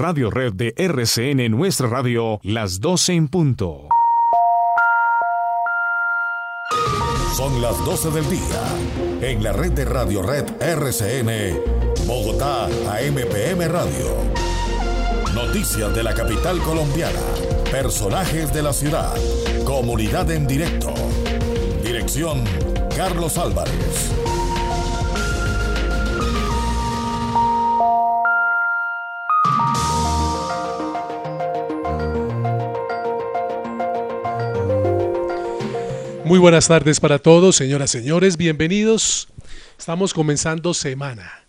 Radio Red de RCN Nuestra Radio, las 12 en punto. Son las 12 del día. En la red de Radio Red RCN, Bogotá, AMPM Radio. Noticias de la capital colombiana. Personajes de la ciudad. Comunidad en directo. Dirección, Carlos Álvarez. Muy buenas tardes para todos, señoras señores, bienvenidos. Estamos comenzando semana.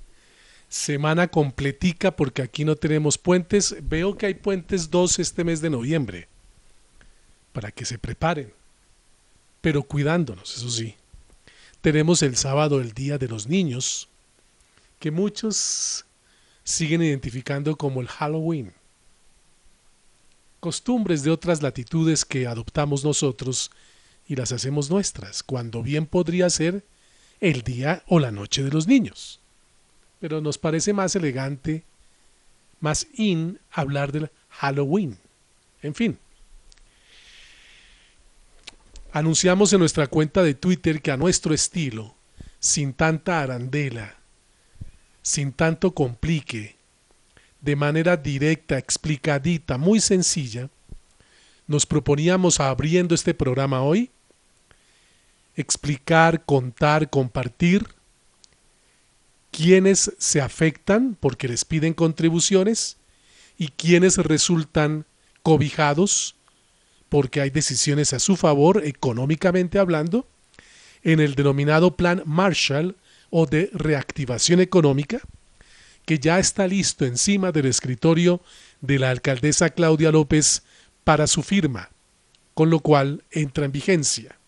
Semana completica porque aquí no tenemos puentes. Veo que hay puentes dos este mes de noviembre. Para que se preparen. Pero cuidándonos, eso sí. Tenemos el sábado el Día de los Niños, que muchos siguen identificando como el Halloween. Costumbres de otras latitudes que adoptamos nosotros y las hacemos nuestras, cuando bien podría ser el día o la noche de los niños. Pero nos parece más elegante, más in hablar del Halloween. En fin. Anunciamos en nuestra cuenta de Twitter que a nuestro estilo, sin tanta arandela, sin tanto complique, de manera directa, explicadita, muy sencilla, nos proponíamos abriendo este programa hoy explicar, contar, compartir quiénes se afectan porque les piden contribuciones y quiénes resultan cobijados porque hay decisiones a su favor, económicamente hablando, en el denominado Plan Marshall o de reactivación económica, que ya está listo encima del escritorio de la alcaldesa Claudia López para su firma, con lo cual entra en vigencia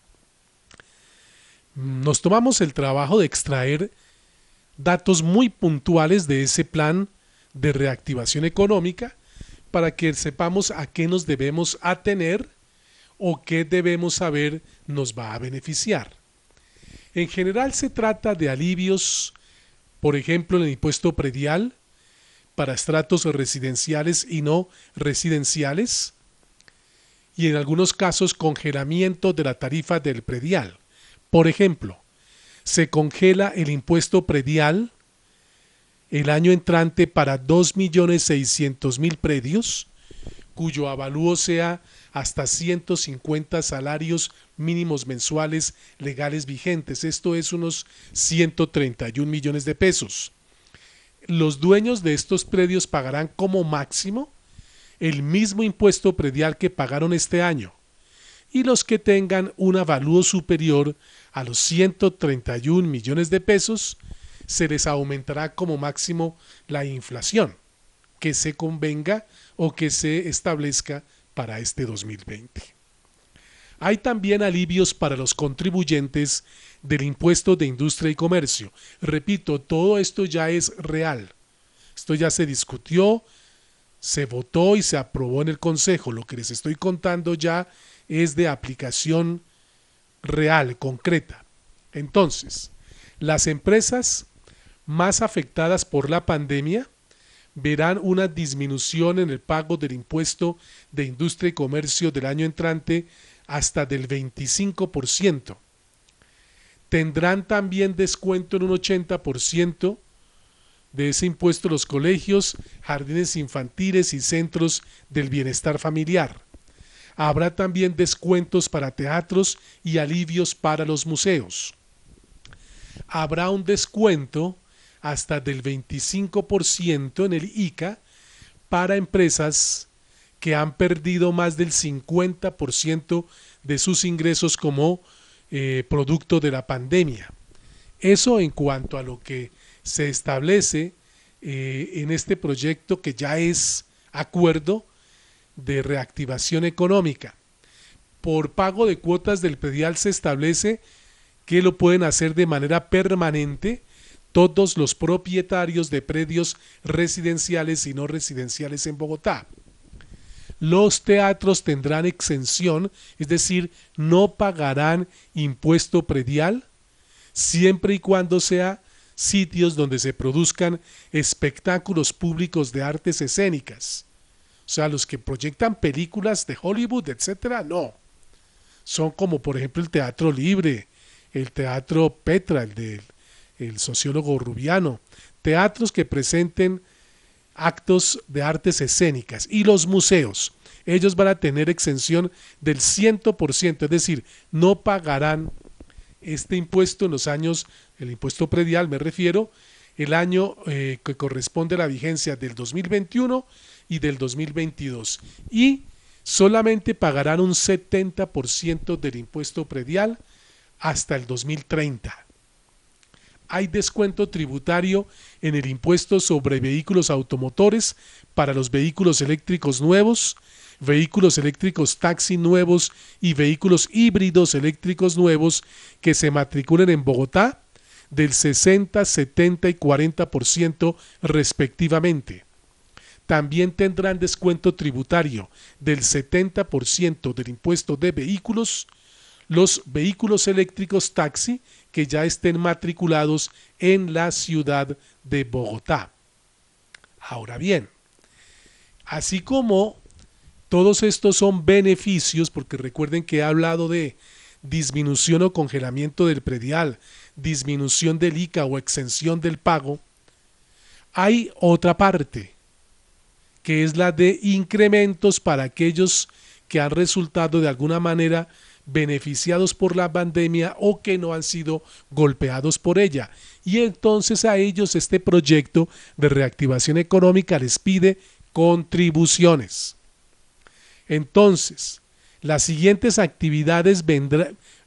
nos tomamos el trabajo de extraer datos muy puntuales de ese plan de reactivación económica para que sepamos a qué nos debemos atener o qué debemos saber nos va a beneficiar. En general se trata de alivios, por ejemplo, en el impuesto predial para estratos residenciales y no residenciales, y en algunos casos congelamiento de la tarifa del predial. Por ejemplo, se congela el impuesto predial el año entrante para 2.600.000 predios, cuyo avalúo sea hasta 150 salarios mínimos mensuales legales vigentes. Esto es unos 131 millones de pesos. Los dueños de estos predios pagarán como máximo el mismo impuesto predial que pagaron este año y los que tengan un avalúo superior a los 131 millones de pesos, se les aumentará como máximo la inflación que se convenga o que se establezca para este 2020. Hay también alivios para los contribuyentes del impuesto de industria y comercio. Repito, todo esto ya es real. Esto ya se discutió, se votó y se aprobó en el Consejo. Lo que les estoy contando ya es de aplicación real, concreta. Entonces, las empresas más afectadas por la pandemia verán una disminución en el pago del impuesto de industria y comercio del año entrante hasta del 25%. Tendrán también descuento en un 80% de ese impuesto los colegios, jardines infantiles y centros del bienestar familiar. Habrá también descuentos para teatros y alivios para los museos. Habrá un descuento hasta del 25% en el ICA para empresas que han perdido más del 50% de sus ingresos como eh, producto de la pandemia. Eso en cuanto a lo que se establece eh, en este proyecto que ya es acuerdo de reactivación económica. Por pago de cuotas del predial se establece que lo pueden hacer de manera permanente todos los propietarios de predios residenciales y no residenciales en Bogotá. Los teatros tendrán exención, es decir, no pagarán impuesto predial siempre y cuando sea sitios donde se produzcan espectáculos públicos de artes escénicas. O sea, los que proyectan películas de Hollywood, etcétera, no. Son como por ejemplo el Teatro Libre, el Teatro Petra, el del el sociólogo rubiano, teatros que presenten actos de artes escénicas y los museos. Ellos van a tener exención del 100%, es decir, no pagarán este impuesto en los años, el impuesto predial me refiero, el año eh, que corresponde a la vigencia del 2021 y del 2022. Y solamente pagarán un 70% del impuesto predial hasta el 2030. Hay descuento tributario en el impuesto sobre vehículos automotores para los vehículos eléctricos nuevos, vehículos eléctricos taxi nuevos y vehículos híbridos eléctricos nuevos que se matriculen en Bogotá del 60, 70 y 40% respectivamente. También tendrán descuento tributario del 70% del impuesto de vehículos los vehículos eléctricos taxi que ya estén matriculados en la ciudad de Bogotá. Ahora bien, así como todos estos son beneficios, porque recuerden que he hablado de disminución o congelamiento del predial, disminución del ICA o exención del pago, hay otra parte, que es la de incrementos para aquellos que han resultado de alguna manera beneficiados por la pandemia o que no han sido golpeados por ella. Y entonces a ellos este proyecto de reactivación económica les pide contribuciones. Entonces, las siguientes actividades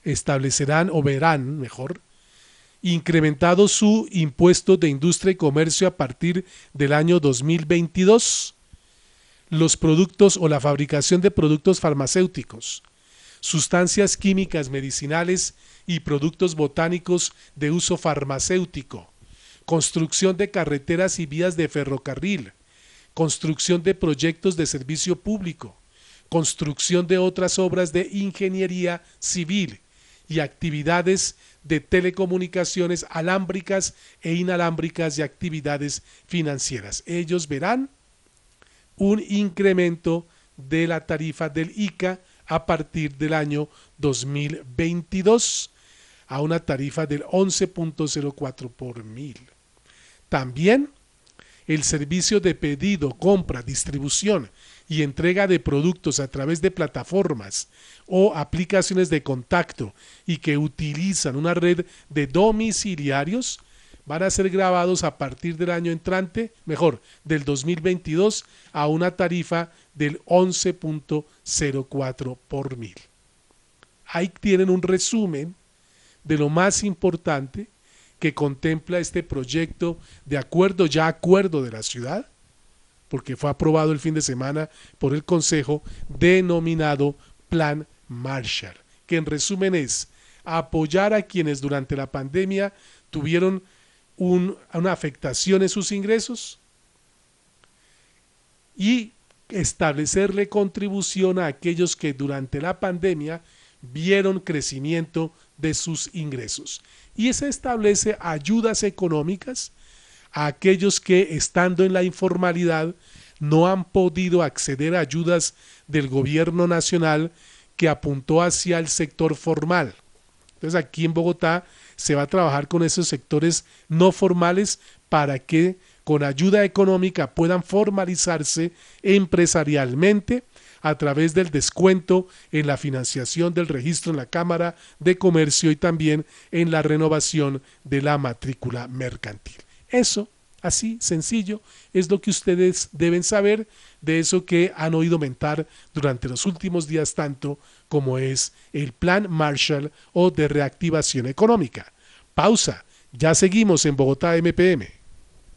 establecerán o verán, mejor, incrementado su impuesto de industria y comercio a partir del año 2022, los productos o la fabricación de productos farmacéuticos, sustancias químicas medicinales y productos botánicos de uso farmacéutico, construcción de carreteras y vías de ferrocarril, construcción de proyectos de servicio público, construcción de otras obras de ingeniería civil y actividades de telecomunicaciones alámbricas e inalámbricas y actividades financieras. Ellos verán un incremento de la tarifa del ICA a partir del año 2022 a una tarifa del 11.04 por mil. También el servicio de pedido, compra, distribución y entrega de productos a través de plataformas o aplicaciones de contacto y que utilizan una red de domiciliarios van a ser grabados a partir del año entrante, mejor, del 2022 a una tarifa del 11.04 por mil. Ahí tienen un resumen de lo más importante que contempla este proyecto de acuerdo, ya acuerdo de la ciudad, porque fue aprobado el fin de semana por el Consejo, denominado Plan Marshall, que en resumen es apoyar a quienes durante la pandemia tuvieron una afectación en sus ingresos y establecerle contribución a aquellos que durante la pandemia vieron crecimiento de sus ingresos. Y se establece ayudas económicas a aquellos que estando en la informalidad no han podido acceder a ayudas del gobierno nacional que apuntó hacia el sector formal. Entonces aquí en Bogotá se va a trabajar con esos sectores no formales para que con ayuda económica puedan formalizarse empresarialmente a través del descuento en la financiación del registro en la Cámara de Comercio y también en la renovación de la matrícula mercantil. Eso, así sencillo, es lo que ustedes deben saber de eso que han oído mentar durante los últimos días tanto como es el Plan Marshall o de reactivación económica. Pausa, ya seguimos en Bogotá MPM.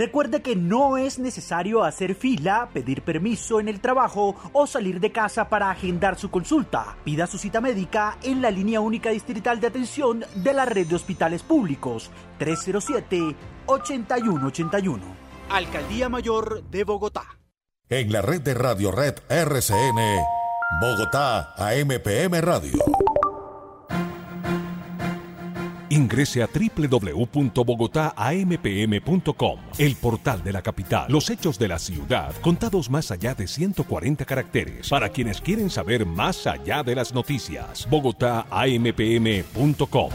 Recuerde que no es necesario hacer fila, pedir permiso en el trabajo o salir de casa para agendar su consulta. Pida su cita médica en la línea única distrital de atención de la red de hospitales públicos 307-8181. Alcaldía Mayor de Bogotá. En la red de Radio Red RCN, Bogotá AMPM Radio. Ingrese a www.bogotaampm.com, el portal de la capital. Los hechos de la ciudad, contados más allá de 140 caracteres, para quienes quieren saber más allá de las noticias. bogotaampm.com.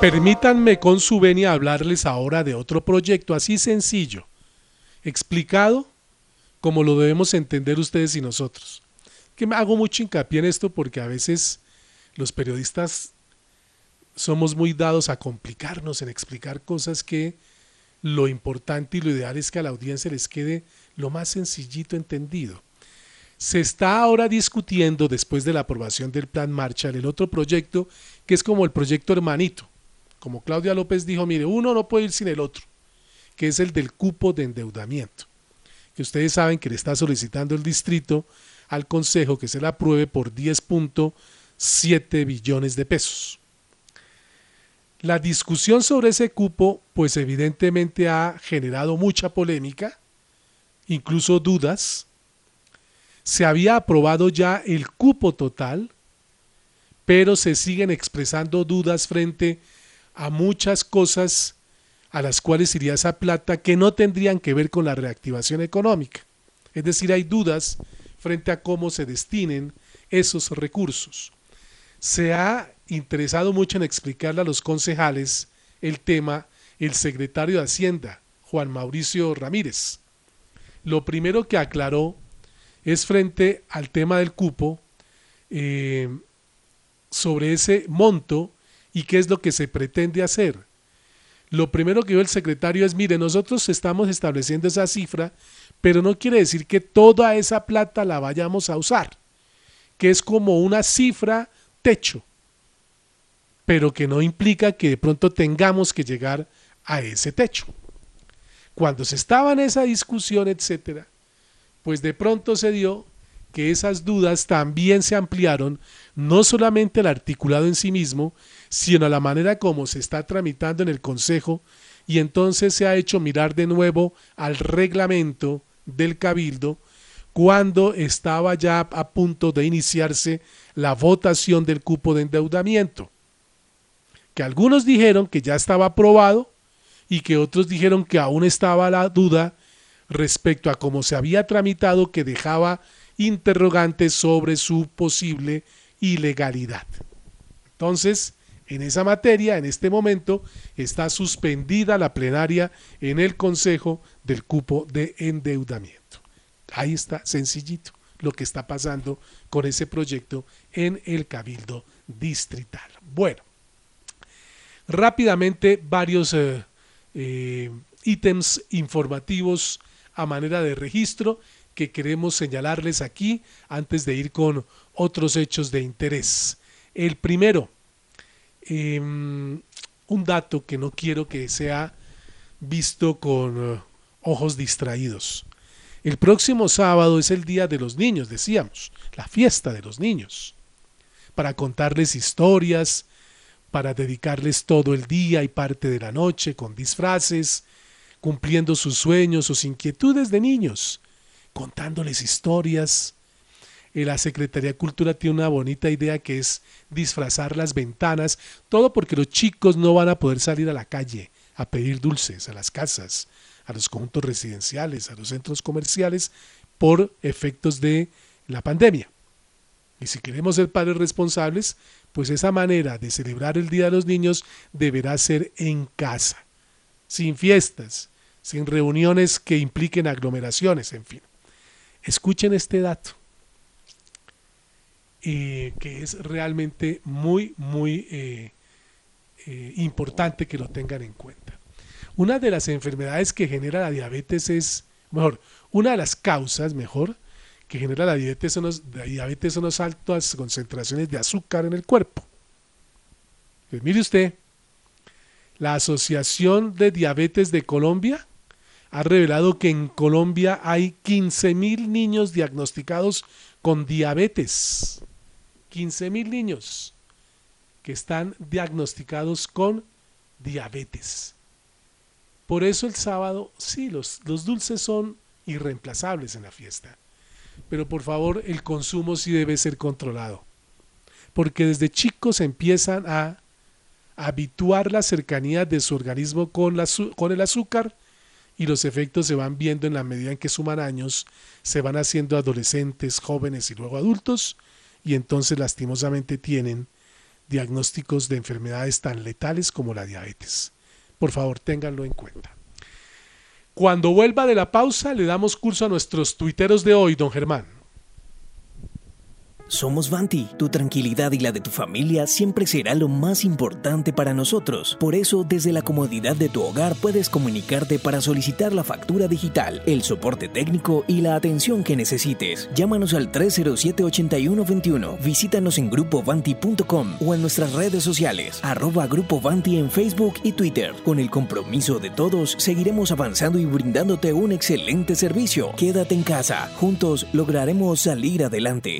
Permítanme con su venia hablarles ahora de otro proyecto así sencillo, explicado como lo debemos entender ustedes y nosotros que me hago mucho hincapié en esto porque a veces los periodistas somos muy dados a complicarnos en explicar cosas que lo importante y lo ideal es que a la audiencia les quede lo más sencillito entendido. Se está ahora discutiendo, después de la aprobación del Plan Marshall, el otro proyecto que es como el proyecto hermanito. Como Claudia López dijo, mire, uno no puede ir sin el otro, que es el del cupo de endeudamiento, que ustedes saben que le está solicitando el distrito al Consejo que se la apruebe por 10.7 billones de pesos. La discusión sobre ese cupo, pues evidentemente ha generado mucha polémica, incluso dudas. Se había aprobado ya el cupo total, pero se siguen expresando dudas frente a muchas cosas a las cuales iría esa plata que no tendrían que ver con la reactivación económica. Es decir, hay dudas frente a cómo se destinen esos recursos. Se ha interesado mucho en explicarle a los concejales el tema el secretario de Hacienda, Juan Mauricio Ramírez. Lo primero que aclaró es frente al tema del cupo, eh, sobre ese monto y qué es lo que se pretende hacer. Lo primero que dijo el secretario es, mire, nosotros estamos estableciendo esa cifra pero no quiere decir que toda esa plata la vayamos a usar, que es como una cifra techo, pero que no implica que de pronto tengamos que llegar a ese techo. Cuando se estaba en esa discusión, etcétera, pues de pronto se dio que esas dudas también se ampliaron no solamente al articulado en sí mismo, sino a la manera como se está tramitando en el Consejo y entonces se ha hecho mirar de nuevo al reglamento del Cabildo cuando estaba ya a punto de iniciarse la votación del cupo de endeudamiento, que algunos dijeron que ya estaba aprobado y que otros dijeron que aún estaba la duda respecto a cómo se había tramitado que dejaba interrogantes sobre su posible ilegalidad. Entonces, en esa materia, en este momento, está suspendida la plenaria en el Consejo del cupo de endeudamiento. Ahí está, sencillito, lo que está pasando con ese proyecto en el Cabildo Distrital. Bueno, rápidamente varios eh, eh, ítems informativos a manera de registro que queremos señalarles aquí antes de ir con otros hechos de interés. El primero, em, un dato que no quiero que sea visto con eh, ojos distraídos. El próximo sábado es el Día de los Niños, decíamos, la fiesta de los niños, para contarles historias, para dedicarles todo el día y parte de la noche con disfraces, cumpliendo sus sueños, sus inquietudes de niños, contándoles historias. La Secretaría de Cultura tiene una bonita idea que es disfrazar las ventanas, todo porque los chicos no van a poder salir a la calle a pedir dulces a las casas, a los conjuntos residenciales, a los centros comerciales, por efectos de la pandemia. Y si queremos ser padres responsables, pues esa manera de celebrar el Día de los Niños deberá ser en casa, sin fiestas, sin reuniones que impliquen aglomeraciones, en fin. Escuchen este dato, eh, que es realmente muy, muy eh, eh, importante que lo tengan en cuenta. Una de las enfermedades que genera la diabetes es, mejor, una de las causas, mejor, que genera la diabetes son, los, la diabetes son las altas concentraciones de azúcar en el cuerpo. Pues mire usted, la Asociación de Diabetes de Colombia ha revelado que en Colombia hay 15.000 niños diagnosticados con diabetes. 15.000 niños que están diagnosticados con diabetes. Por eso el sábado, sí, los, los dulces son irreemplazables en la fiesta. Pero por favor, el consumo sí debe ser controlado. Porque desde chicos empiezan a habituar la cercanía de su organismo con, la, con el azúcar y los efectos se van viendo en la medida en que suman años, se van haciendo adolescentes, jóvenes y luego adultos, y entonces lastimosamente tienen diagnósticos de enfermedades tan letales como la diabetes. Por favor, ténganlo en cuenta. Cuando vuelva de la pausa, le damos curso a nuestros tuiteros de hoy, don Germán. Somos Vanti, tu tranquilidad y la de tu familia siempre será lo más importante para nosotros. Por eso, desde la comodidad de tu hogar puedes comunicarte para solicitar la factura digital, el soporte técnico y la atención que necesites. Llámanos al 307-8121, visítanos en grupovanti.com o en nuestras redes sociales, arroba Grupo Vanti en Facebook y Twitter. Con el compromiso de todos, seguiremos avanzando y brindándote un excelente servicio. Quédate en casa, juntos lograremos salir adelante.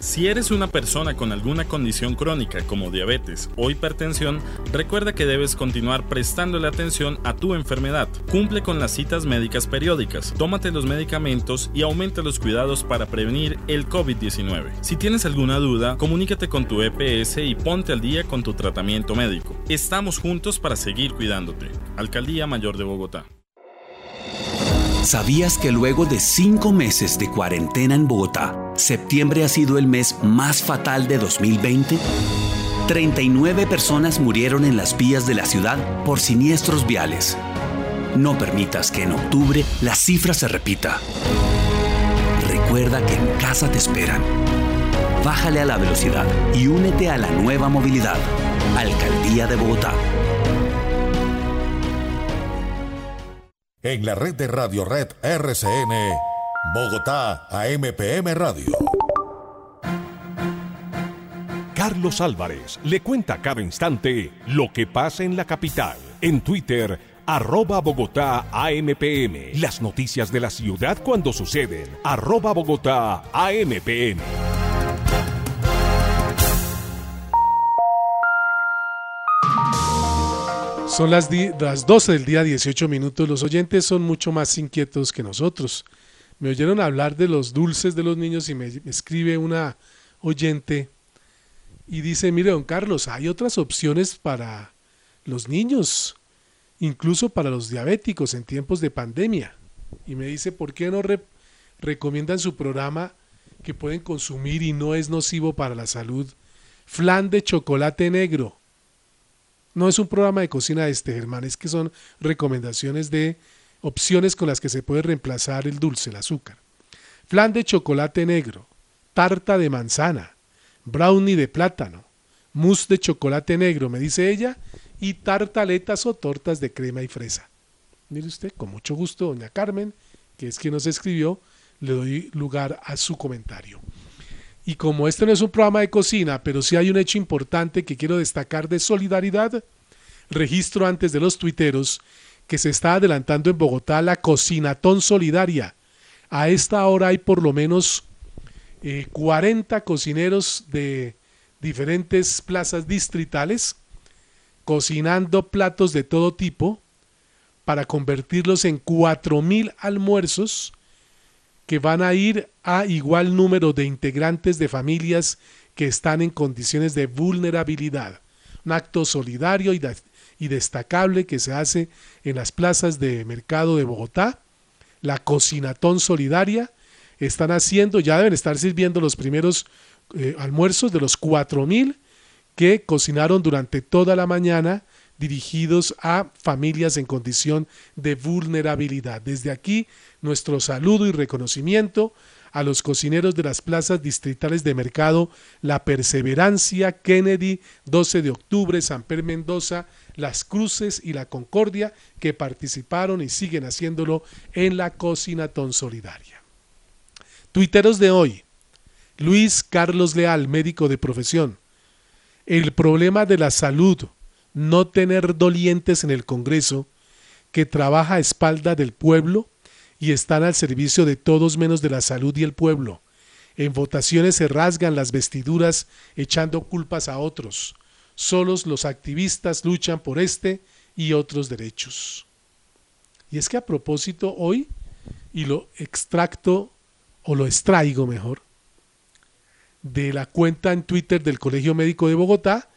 Si eres una persona con alguna condición crónica como diabetes o hipertensión, recuerda que debes continuar prestándole atención a tu enfermedad. Cumple con las citas médicas periódicas, tómate los medicamentos y aumenta los cuidados para prevenir el COVID-19. Si tienes alguna duda, comunícate con tu EPS y ponte al día con tu tratamiento médico. Estamos juntos para seguir cuidándote. Alcaldía Mayor de Bogotá. ¿Sabías que luego de cinco meses de cuarentena en Bogotá, septiembre ha sido el mes más fatal de 2020? 39 personas murieron en las vías de la ciudad por siniestros viales. No permitas que en octubre la cifra se repita. Recuerda que en casa te esperan. Bájale a la velocidad y únete a la nueva movilidad. Alcaldía de Bogotá. En la red de Radio Red RCN, Bogotá, AMPM Radio. Carlos Álvarez le cuenta cada instante lo que pasa en la capital. En Twitter, arroba Bogotá AMPM. Las noticias de la ciudad cuando suceden. Arroba Bogotá AMPM. Son las, las 12 del día 18 minutos. Los oyentes son mucho más inquietos que nosotros. Me oyeron hablar de los dulces de los niños y me, escribe una oyente y dice, mire, don Carlos, hay otras opciones para los niños, incluso para los diabéticos en tiempos de pandemia. Y me dice, ¿por qué no re recomiendan su programa que pueden consumir y no es nocivo para la salud? Flan de chocolate negro. No es un programa de cocina este, Germán, es que son recomendaciones de opciones con las que se puede reemplazar el dulce, el azúcar. Flan de chocolate negro, tarta de manzana, brownie de plátano, mousse de chocolate negro, me dice ella, y tartaletas o tortas de crema y fresa. Mire usted, con mucho gusto, doña Carmen, que es quien nos escribió, le doy lugar a su comentario. Y como este no es un programa de cocina, pero sí hay un hecho importante que quiero destacar de solidaridad, registro antes de los tuiteros que se está adelantando en Bogotá la Cocinatón Solidaria. A esta hora hay por lo menos 40 eh, cocineros de diferentes plazas distritales cocinando platos de todo tipo para convertirlos en 4.000 almuerzos que van a ir a igual número de integrantes de familias que están en condiciones de vulnerabilidad. Un acto solidario y, destacable que se hace en las plazas de mercado de Bogotá, la cocinatón solidaria, están haciendo, ya deben estar sirviendo los primeros eh, almuerzos de los cuatro mil que cocinaron durante toda la mañana dirigidos a familias en condición de vulnerabilidad. Desde aquí, nuestro saludo y reconocimiento a los cocineros de las plazas distritales de mercado La Perseverancia, Kennedy, 12 de octubre, San Pedro Mendoza, Las Cruces y La Concordia, que participaron y siguen haciéndolo en la Cocinatón Solidaria. Tuiteros de hoy. Luis Carlos Leal, médico de profesión. El problema de la salud, no tener dolientes en el Congreso, que trabaja a espalda del pueblo y están al servicio de todos menos de la salud y el pueblo. En votaciones se rasgan las vestiduras echando culpas a otros. Solos los activistas luchan por este y otros derechos. Y es que a propósito hoy, y lo extracto o lo extraigo mejor, de la cuenta en Twitter del Colegio Médico de Bogotá,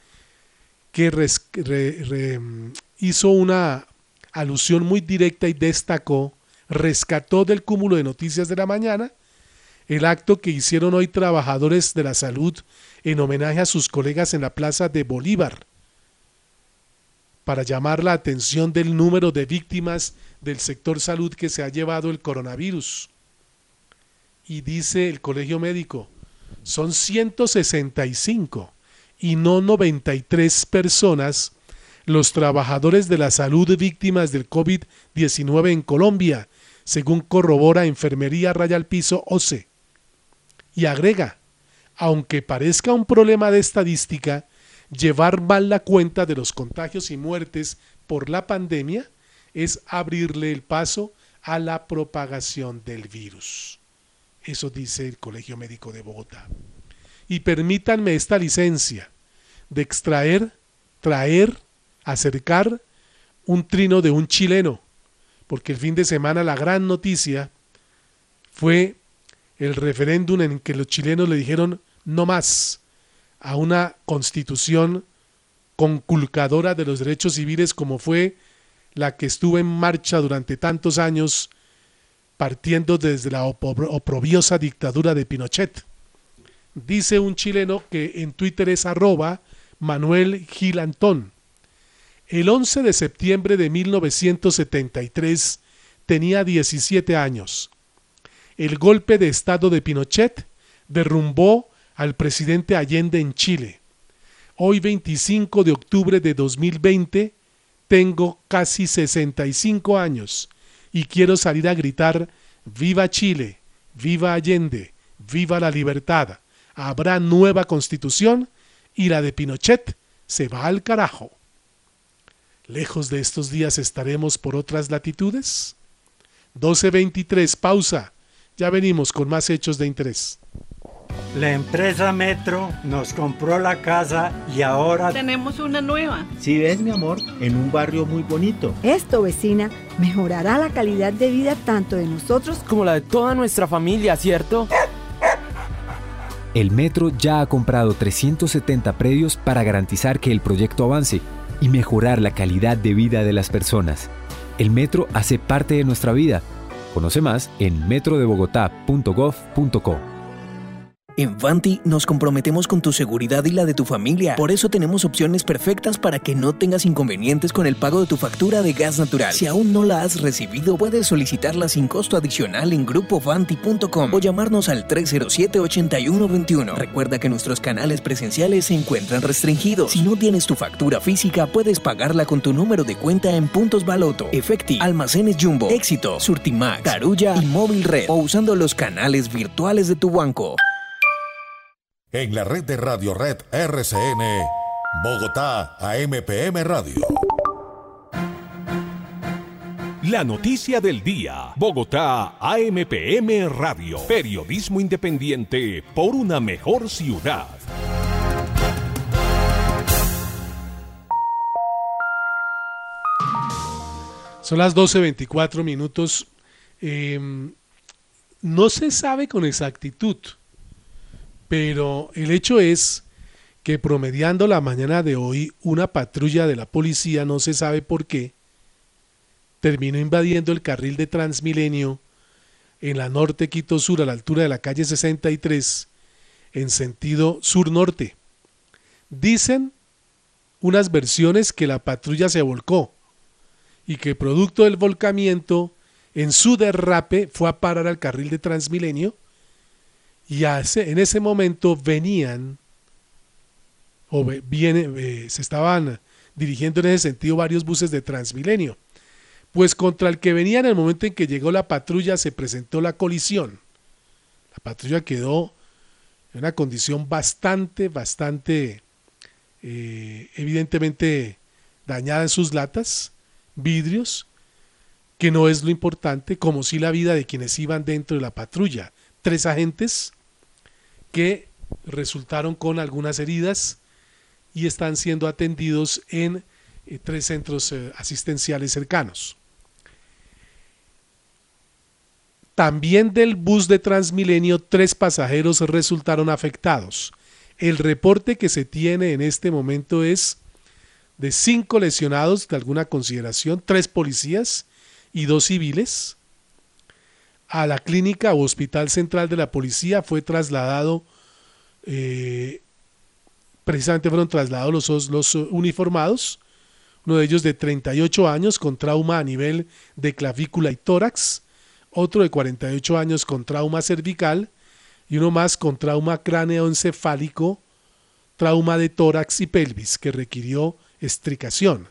que hizo una alusión muy directa y destacó, rescató del cúmulo de noticias de la mañana el acto que hicieron hoy trabajadores de la salud en homenaje a sus colegas en la Plaza de Bolívar para llamar la atención del número de víctimas del sector salud que se ha llevado el coronavirus. Y dice el colegio médico, son 165 y no 93 personas los trabajadores de la salud víctimas del COVID-19 en Colombia, según corrobora Enfermería Raya al Piso OCE. Y agrega, aunque parezca un problema de estadística, llevar mal la cuenta de los contagios y muertes por la pandemia es abrirle el paso a la propagación del virus. Eso dice el Colegio Médico de Bogotá. Y permítanme esta licencia de extraer, traer, acercar un trino de un chileno, porque el fin de semana la gran noticia fue el referéndum en que los chilenos le dijeron no más a una constitución conculcadora de los derechos civiles como fue la que estuvo en marcha durante tantos años partiendo desde la oprobiosa dictadura de Pinochet. Dice un chileno que en Twitter es arroba Manuel Gilantón. El 11 de septiembre de 1973 tenía 17 años. El golpe de Estado de Pinochet derrumbó al presidente Allende en Chile. Hoy 25 de octubre de 2020 tengo casi 65 años y quiero salir a gritar Viva Chile, viva Allende, viva la libertad. Habrá nueva constitución y la de Pinochet se va al carajo. Lejos de estos días estaremos por otras latitudes. 12.23, pausa. Ya venimos con más hechos de interés. La empresa Metro nos compró la casa y ahora tenemos una nueva. Si ves, mi amor, en un barrio muy bonito. Esto, vecina, mejorará la calidad de vida tanto de nosotros como la de toda nuestra familia, ¿cierto? El Metro ya ha comprado 370 predios para garantizar que el proyecto avance y mejorar la calidad de vida de las personas. El Metro hace parte de nuestra vida. Conoce más en metrodebogotá.gov.co. En Vanti nos comprometemos con tu seguridad y la de tu familia. Por eso tenemos opciones perfectas para que no tengas inconvenientes con el pago de tu factura de gas natural. Si aún no la has recibido, puedes solicitarla sin costo adicional en grupovanti.com o llamarnos al 307-8121. Recuerda que nuestros canales presenciales se encuentran restringidos. Si no tienes tu factura física, puedes pagarla con tu número de cuenta en Puntos Baloto, Efecti, Almacenes Jumbo, Éxito, Surtimax, Carulla y Móvil Red o usando los canales virtuales de tu banco en la red de Radio Red RCN, Bogotá AMPM Radio. La noticia del día. Bogotá, AMPM Radio. Periodismo independiente por una mejor ciudad. Son las 12.24 minutos. Em, no se sabe con exactitud, pero el hecho es que promediando la mañana de hoy una patrulla de la policía, no se sabe por qué, terminó invadiendo el carril de Transmilenio en la norte Quito Sur a la altura de la calle 63 en sentido sur-norte. Dicen unas versiones que la patrulla se volcó y que producto del volcamiento en su derrape fue a parar al carril de Transmilenio y en ese momento venían o viene, se estaban dirigiendo en ese sentido varios buses de Transmilenio. Pues contra el que venía en el momento en que llegó la patrulla se presentó la colisión. La patrulla quedó en una condición bastante, bastante eh, evidentemente dañada en sus latas vidrios, que no es lo importante, como si la vida de quienes iban dentro de la patrulla. Tres agentes que resultaron con algunas heridas y están siendo atendidos en eh, tres centros eh, asistenciales cercanos. También del bus de Transmilenio, tres pasajeros resultaron afectados. El reporte que se tiene en este momento es de cinco lesionados de alguna consideración, tres policías y dos civiles. A la clínica o hospital central de la policía fue trasladado, eh, precisamente fueron trasladados los, los uniformados, uno de ellos de 38 años con trauma a nivel de clavícula y tórax, otro de 48 años con trauma cervical y uno más con trauma cráneoencefálico, trauma de tórax y pelvis que requirió estricación.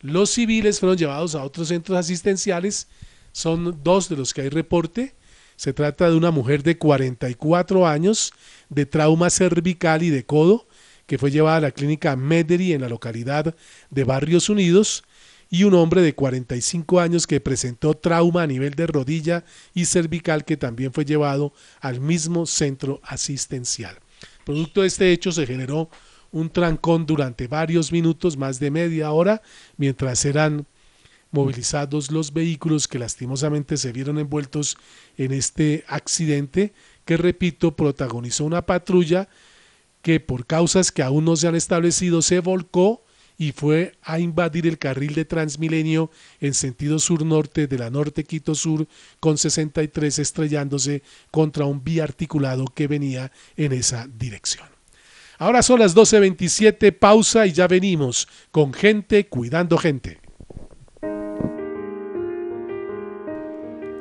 Los civiles fueron llevados a otros centros asistenciales, son dos de los que hay reporte. Se trata de una mujer de 44 años de trauma cervical y de codo, que fue llevada a la clínica Mederi en la localidad de Barrios Unidos, y un hombre de 45 años que presentó trauma a nivel de rodilla y cervical que también fue llevado al mismo centro asistencial. Producto de este hecho se generó un trancón durante varios minutos, más de media hora, mientras eran movilizados los vehículos que lastimosamente se vieron envueltos en este accidente que, repito, protagonizó una patrulla que por causas que aún no se han establecido se volcó y fue a invadir el carril de Transmilenio en sentido sur-norte de la Norte Quito Sur con 63 estrellándose contra un articulado que venía en esa dirección. Ahora son las 12.27, pausa y ya venimos con gente cuidando gente.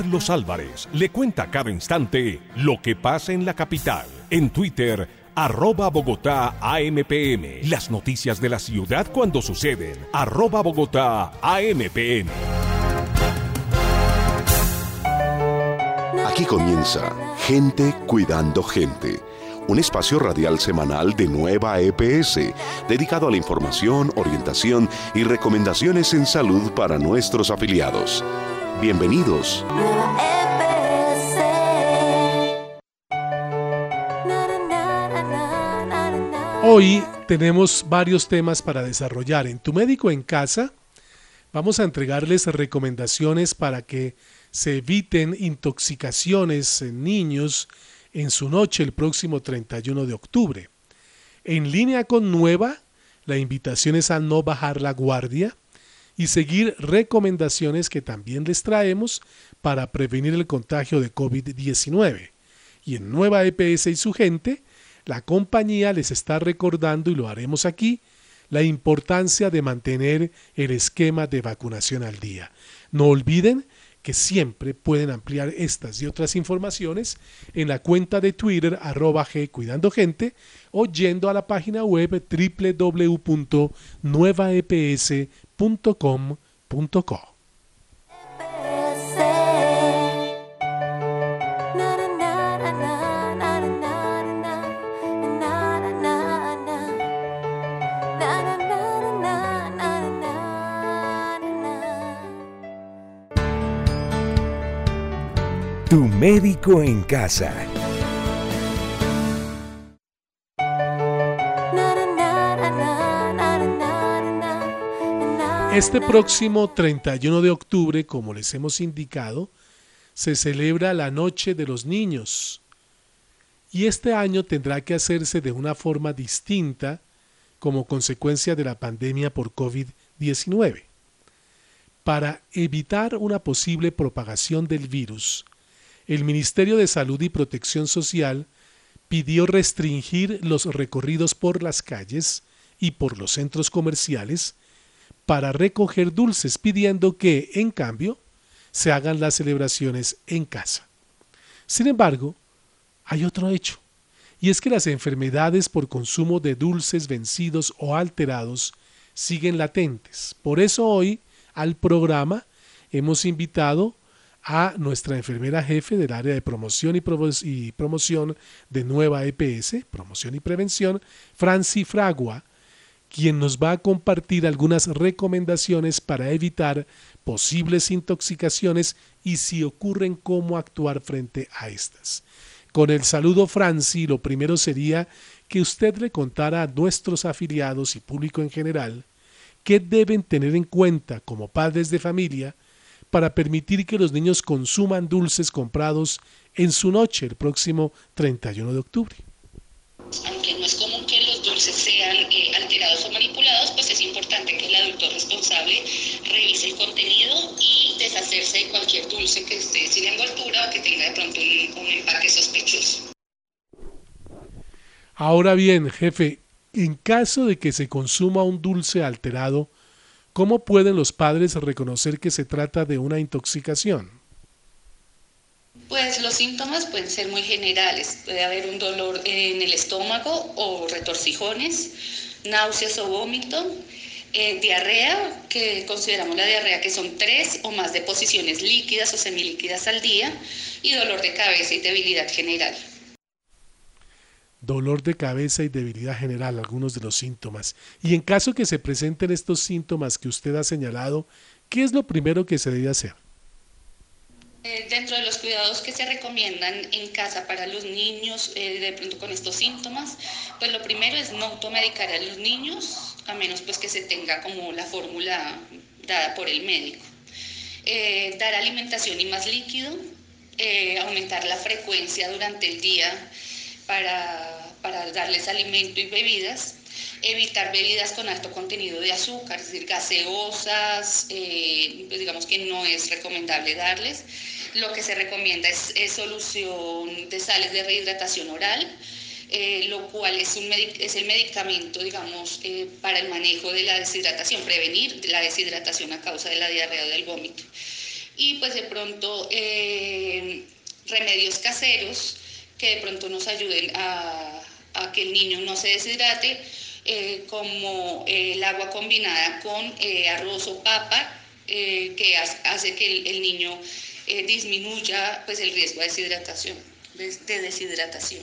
Carlos Álvarez le cuenta cada instante lo que pasa en la capital. En Twitter, arroba Bogotá AMPM. Las noticias de la ciudad cuando suceden. Arroba Bogotá AMPM. Aquí comienza Gente Cuidando Gente. Un espacio radial semanal de Nueva EPS, dedicado a la información, orientación y recomendaciones en salud para nuestros afiliados. Bienvenidos. Hoy tenemos varios temas para desarrollar. En Tu Médico en Casa vamos a entregarles recomendaciones para que se eviten intoxicaciones en niños en su noche el próximo 31 de octubre. En línea con Nueva, la invitación es a no bajar la guardia y seguir recomendaciones que también les traemos para prevenir el contagio de COVID-19. Y en Nueva EPS y su gente, la compañía les está recordando, y lo haremos aquí, la importancia de mantener el esquema de vacunación al día. No olviden que siempre pueden ampliar estas y otras informaciones en la cuenta de Twitter arroba G Cuidando Gente o yendo a la página web www.nuevaeps.com.co. Tu médico en casa. Este próximo 31 de octubre, como les hemos indicado, se celebra la Noche de los Niños. Y este año tendrá que hacerse de una forma distinta como consecuencia de la pandemia por COVID-19. Para evitar una posible propagación del virus, el Ministerio de Salud y Protección Social pidió restringir los recorridos por las calles y por los centros comerciales para recoger dulces, pidiendo que, en cambio, se hagan las celebraciones en casa. Sin embargo, hay otro hecho, y es que las enfermedades por consumo de dulces vencidos o alterados siguen latentes. Por eso hoy al programa hemos invitado a nuestra enfermera jefe del área de promoción y, promoción de Nueva EPS, promoción y prevención, Franci Fragua, quien nos va a compartir algunas recomendaciones para evitar posibles intoxicaciones y si ocurren cómo actuar frente a estas. Con el saludo Franci, lo primero sería que usted le contara a nuestros afiliados y público en general qué deben tener en cuenta como padres de familia para permitir que los niños consuman dulces comprados en su noche el próximo 31 de octubre. Aunque no es común que dulces sean eh, alterados o manipulados, pues es importante que el adulto responsable revise el contenido y deshacerse de cualquier dulce que esté sin envoltura o que tenga de pronto un empaque sospechoso. Ahora bien, jefe, en caso de que se consuma un dulce alterado, ¿Cómo pueden los padres reconocer que se trata de una intoxicación? Pues los síntomas pueden ser muy generales. Puede haber un dolor en el estómago o retorcijones, náuseas o vómito, eh, diarrea, que consideramos la diarrea que son tres o más deposiciones líquidas o semilíquidas al día, y dolor de cabeza y debilidad general dolor de cabeza y debilidad general, algunos de los síntomas. Y en caso que se presenten estos síntomas que usted ha señalado, ¿qué es lo primero que se debe hacer? Eh, dentro de los cuidados que se recomiendan en casa para los niños eh, de pronto con estos síntomas, pues lo primero es no automedicar a los niños, a menos pues que se tenga como la fórmula dada por el médico. Eh, dar alimentación y más líquido, aumentar la frecuencia durante el día para, darles alimento y bebidas, evitar bebidas con alto contenido de azúcar, es decir, gaseosas, eh, pues digamos que no es recomendable darles. Lo que se recomienda es, solución de sales de rehidratación oral, eh, lo cual es, un es el medicamento, digamos, eh, para el manejo de la deshidratación, prevenir la deshidratación a causa de la diarrea o del vómito. Y pues de pronto remedios caseros, que de pronto nos ayuden a, que el niño no se deshidrate, eh, como eh, el agua combinada con eh, arroz o papa, que hace que el, niño disminuya pues, el riesgo de deshidratación. De deshidratación.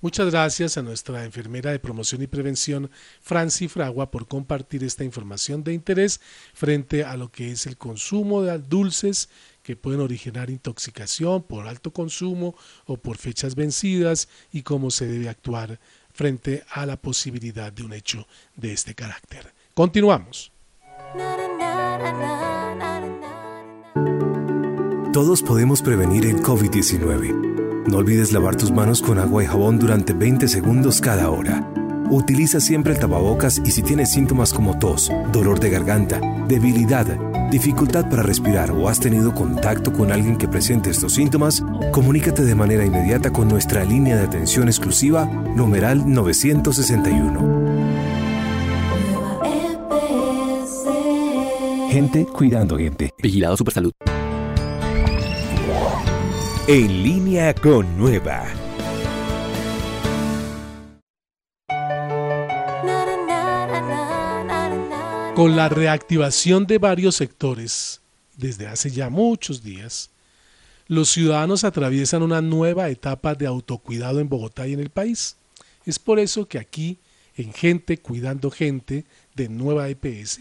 Muchas gracias a nuestra enfermera de promoción y prevención, Franci Fragua, por compartir esta información de interés frente a lo que es el consumo de dulces que pueden originar intoxicación por alto consumo o por fechas vencidas y cómo se debe actuar frente a la posibilidad de un hecho de este carácter. Continuamos. Todos podemos prevenir el COVID-19. No olvides lavar tus manos con agua y jabón durante 20 segundos cada hora. Utiliza siempre el tapabocas y si tienes síntomas como tos, dolor de garganta, debilidad, dificultad para respirar o has tenido contacto con alguien que presente estos síntomas, comunícate de manera inmediata con nuestra línea de atención exclusiva numeral 961. Gente cuidando gente. Vigilado Supersalud. En línea con Nueva. Con la reactivación de varios sectores desde hace ya muchos días, los ciudadanos atraviesan una nueva etapa de autocuidado en Bogotá y en el país. Es por eso que aquí, en Gente Cuidando Gente de Nueva EPS,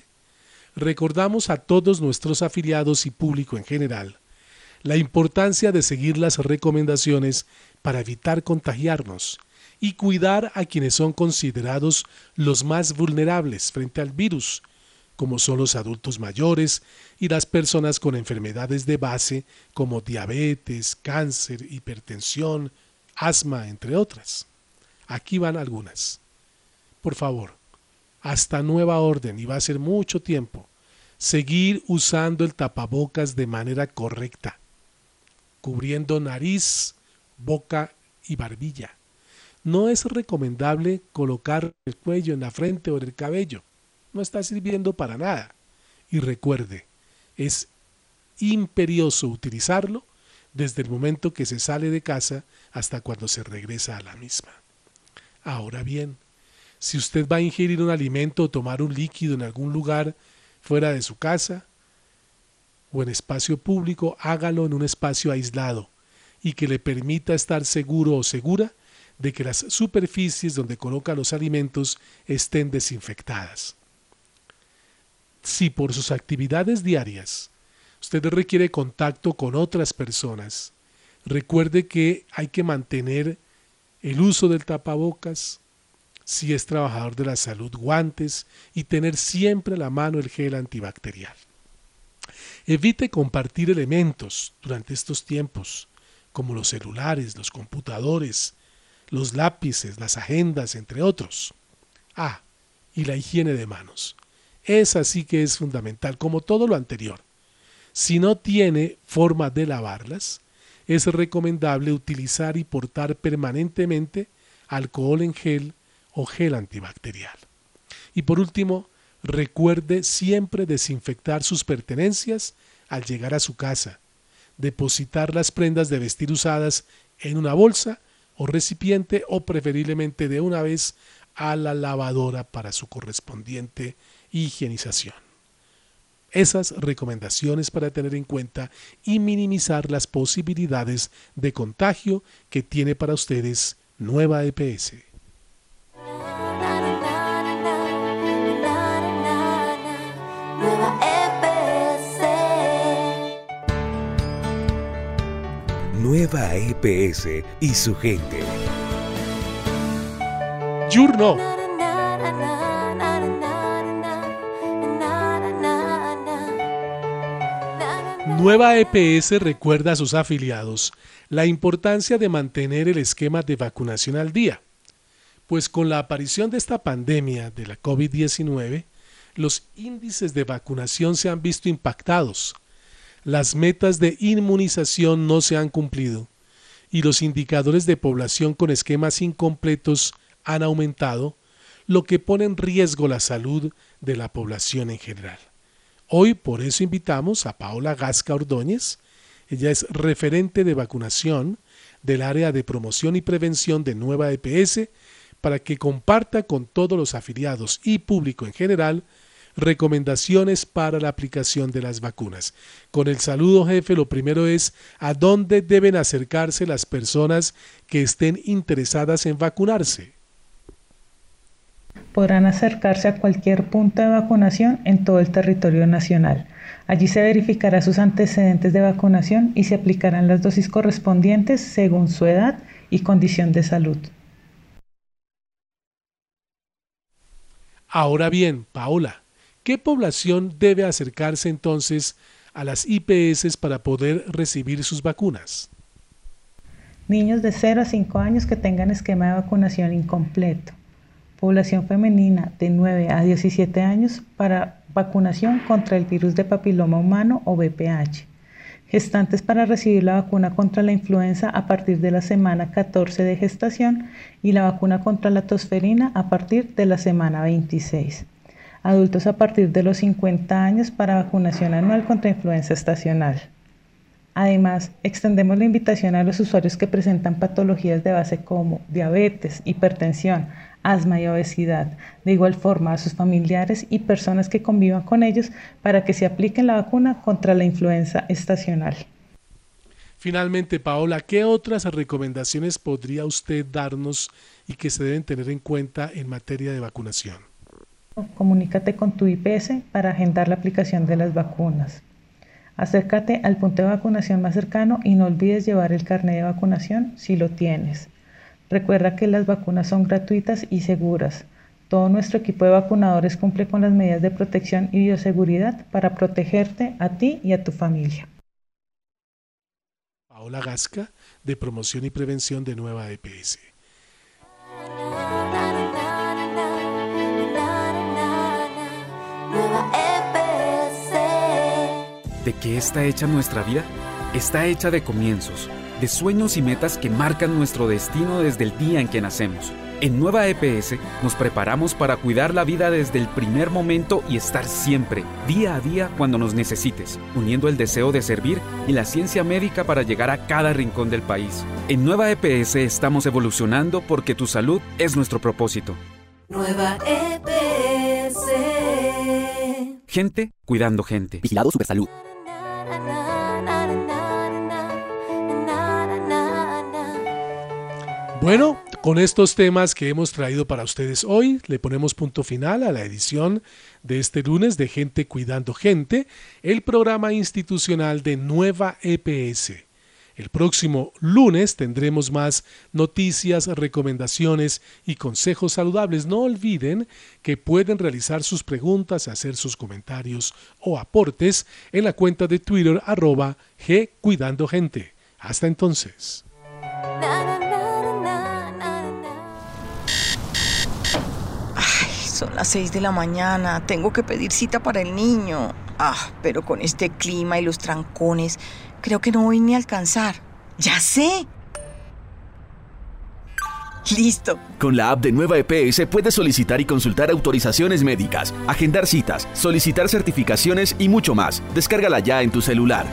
recordamos a todos nuestros afiliados y público en general la importancia de seguir las recomendaciones para evitar contagiarnos y cuidar a quienes son considerados los más vulnerables frente al virus, como son los adultos mayores y las personas con enfermedades de base como diabetes, cáncer, hipertensión, asma, entre otras. Aquí van algunas. Por favor, hasta nueva orden, y va a ser mucho tiempo, seguir usando el tapabocas de manera correcta, cubriendo nariz, boca y barbilla. No es recomendable colocar el cuello en la frente o en el cabello. No está sirviendo para nada. Y recuerde, es imperioso utilizarlo desde el momento que se sale de casa hasta cuando se regresa a la misma. Ahora bien, si usted va a ingerir un alimento o tomar un líquido en algún lugar fuera de su casa o en espacio público, hágalo en un espacio aislado y que le permita estar seguro o segura de que las superficies donde coloca los alimentos estén desinfectadas. Si por sus actividades diarias usted requiere contacto con otras personas, recuerde que hay que mantener el uso del tapabocas, si es trabajador de la salud, guantes y tener siempre a la mano el gel antibacterial. Evite compartir elementos durante estos tiempos, como los celulares, los computadores, los lápices, las agendas, entre otros. Ah, y la higiene de manos. Esa sí que es fundamental, como todo lo anterior. Si no tiene forma de lavarlas, es recomendable utilizar y portar permanentemente alcohol en gel o gel antibacterial. Y por último, recuerde siempre desinfectar sus pertenencias al llegar a su casa, depositar las prendas de vestir usadas en una bolsa o recipiente o preferiblemente de una vez a la lavadora para su correspondiente higienización. Esas recomendaciones para tener en cuenta y minimizar las posibilidades de contagio que tiene para ustedes Nueva EPS. Nueva EPS y su gente. Nueva EPS recuerda a sus afiliados la importancia de mantener el esquema de vacunación al día, pues con la aparición de esta pandemia de la COVID-19, los índices de vacunación se han visto impactados, las metas de inmunización no se han cumplido y los indicadores de población con esquemas incompletos han aumentado, lo que pone en riesgo la salud de la población en general. Hoy por eso invitamos a Paola Gasca Ordóñez. Ella es referente de vacunación del área de promoción y prevención de Nueva EPS para que comparta con todos los afiliados y público en general recomendaciones para la aplicación de las vacunas. Con el saludo jefe, lo primero es a dónde deben acercarse las personas que estén interesadas en vacunarse podrán acercarse a cualquier punto de vacunación en todo el territorio nacional. Allí se verificará sus antecedentes de vacunación y se aplicarán las dosis correspondientes según su edad y condición de salud. Ahora bien, Paola, ¿qué población debe acercarse entonces a las IPS para poder recibir sus vacunas? Niños de 0 a 5 años que tengan esquema de vacunación incompleto. Población femenina de 9 a 17 años para vacunación contra el virus de papiloma humano o VPH. Gestantes para recibir la vacuna contra la influenza a partir de la semana 14 de gestación y la vacuna contra la tosferina a partir de la semana 26 adultos a partir de los 50 años para vacunación anual contra influenza estacional. Además, extendemos la invitación a los usuarios que presentan patologías de base como diabetes, hipertensión, asma y obesidad, de igual forma a sus familiares y personas que convivan con ellos para que se apliquen la vacuna contra la influenza estacional. Finalmente, Paola, ¿qué otras recomendaciones podría usted darnos y que se deben tener en cuenta en materia de vacunación? Comunícate con tu IPS para agendar la aplicación de las vacunas. Acércate al punto de vacunación más cercano y no olvides llevar el carnet de vacunación si lo tienes. Recuerda que las vacunas son gratuitas y seguras. Todo nuestro equipo de vacunadores cumple con las medidas de protección y bioseguridad para protegerte a ti y a tu familia. Paola Gasca, de Promoción y Prevención de Nueva EPS. ¿De qué está hecha nuestra vida? Está hecha de comienzos, de sueños y metas que marcan nuestro destino desde el día en que nacemos. En Nueva EPS nos preparamos para cuidar la vida desde el primer momento y estar siempre, día a día, cuando nos necesites, uniendo el deseo de servir y la ciencia médica para llegar a cada rincón del país. En Nueva EPS estamos evolucionando porque tu salud es nuestro propósito. Nueva EPS. Gente cuidando gente. Vigilado Supersalud. Bueno, con estos temas que hemos traído para ustedes hoy, le ponemos punto final a la edición de este lunes de Gente Cuidando Gente, el programa institucional de Nueva EPS. El próximo lunes tendremos más noticias, recomendaciones y consejos saludables. No olviden que pueden realizar sus preguntas, hacer sus comentarios o aportes en la cuenta de Twitter arroba G Cuidando Gente. Hasta entonces. Son las 6 de la mañana, tengo que pedir cita para el niño. Ah, pero con este clima y los trancones, creo que no voy ni a alcanzar. ¡Ya sé! Listo. Con la app de Nueva EPS puedes solicitar y consultar autorizaciones médicas, agendar citas, solicitar certificaciones y mucho más. Descárgala ya en tu celular.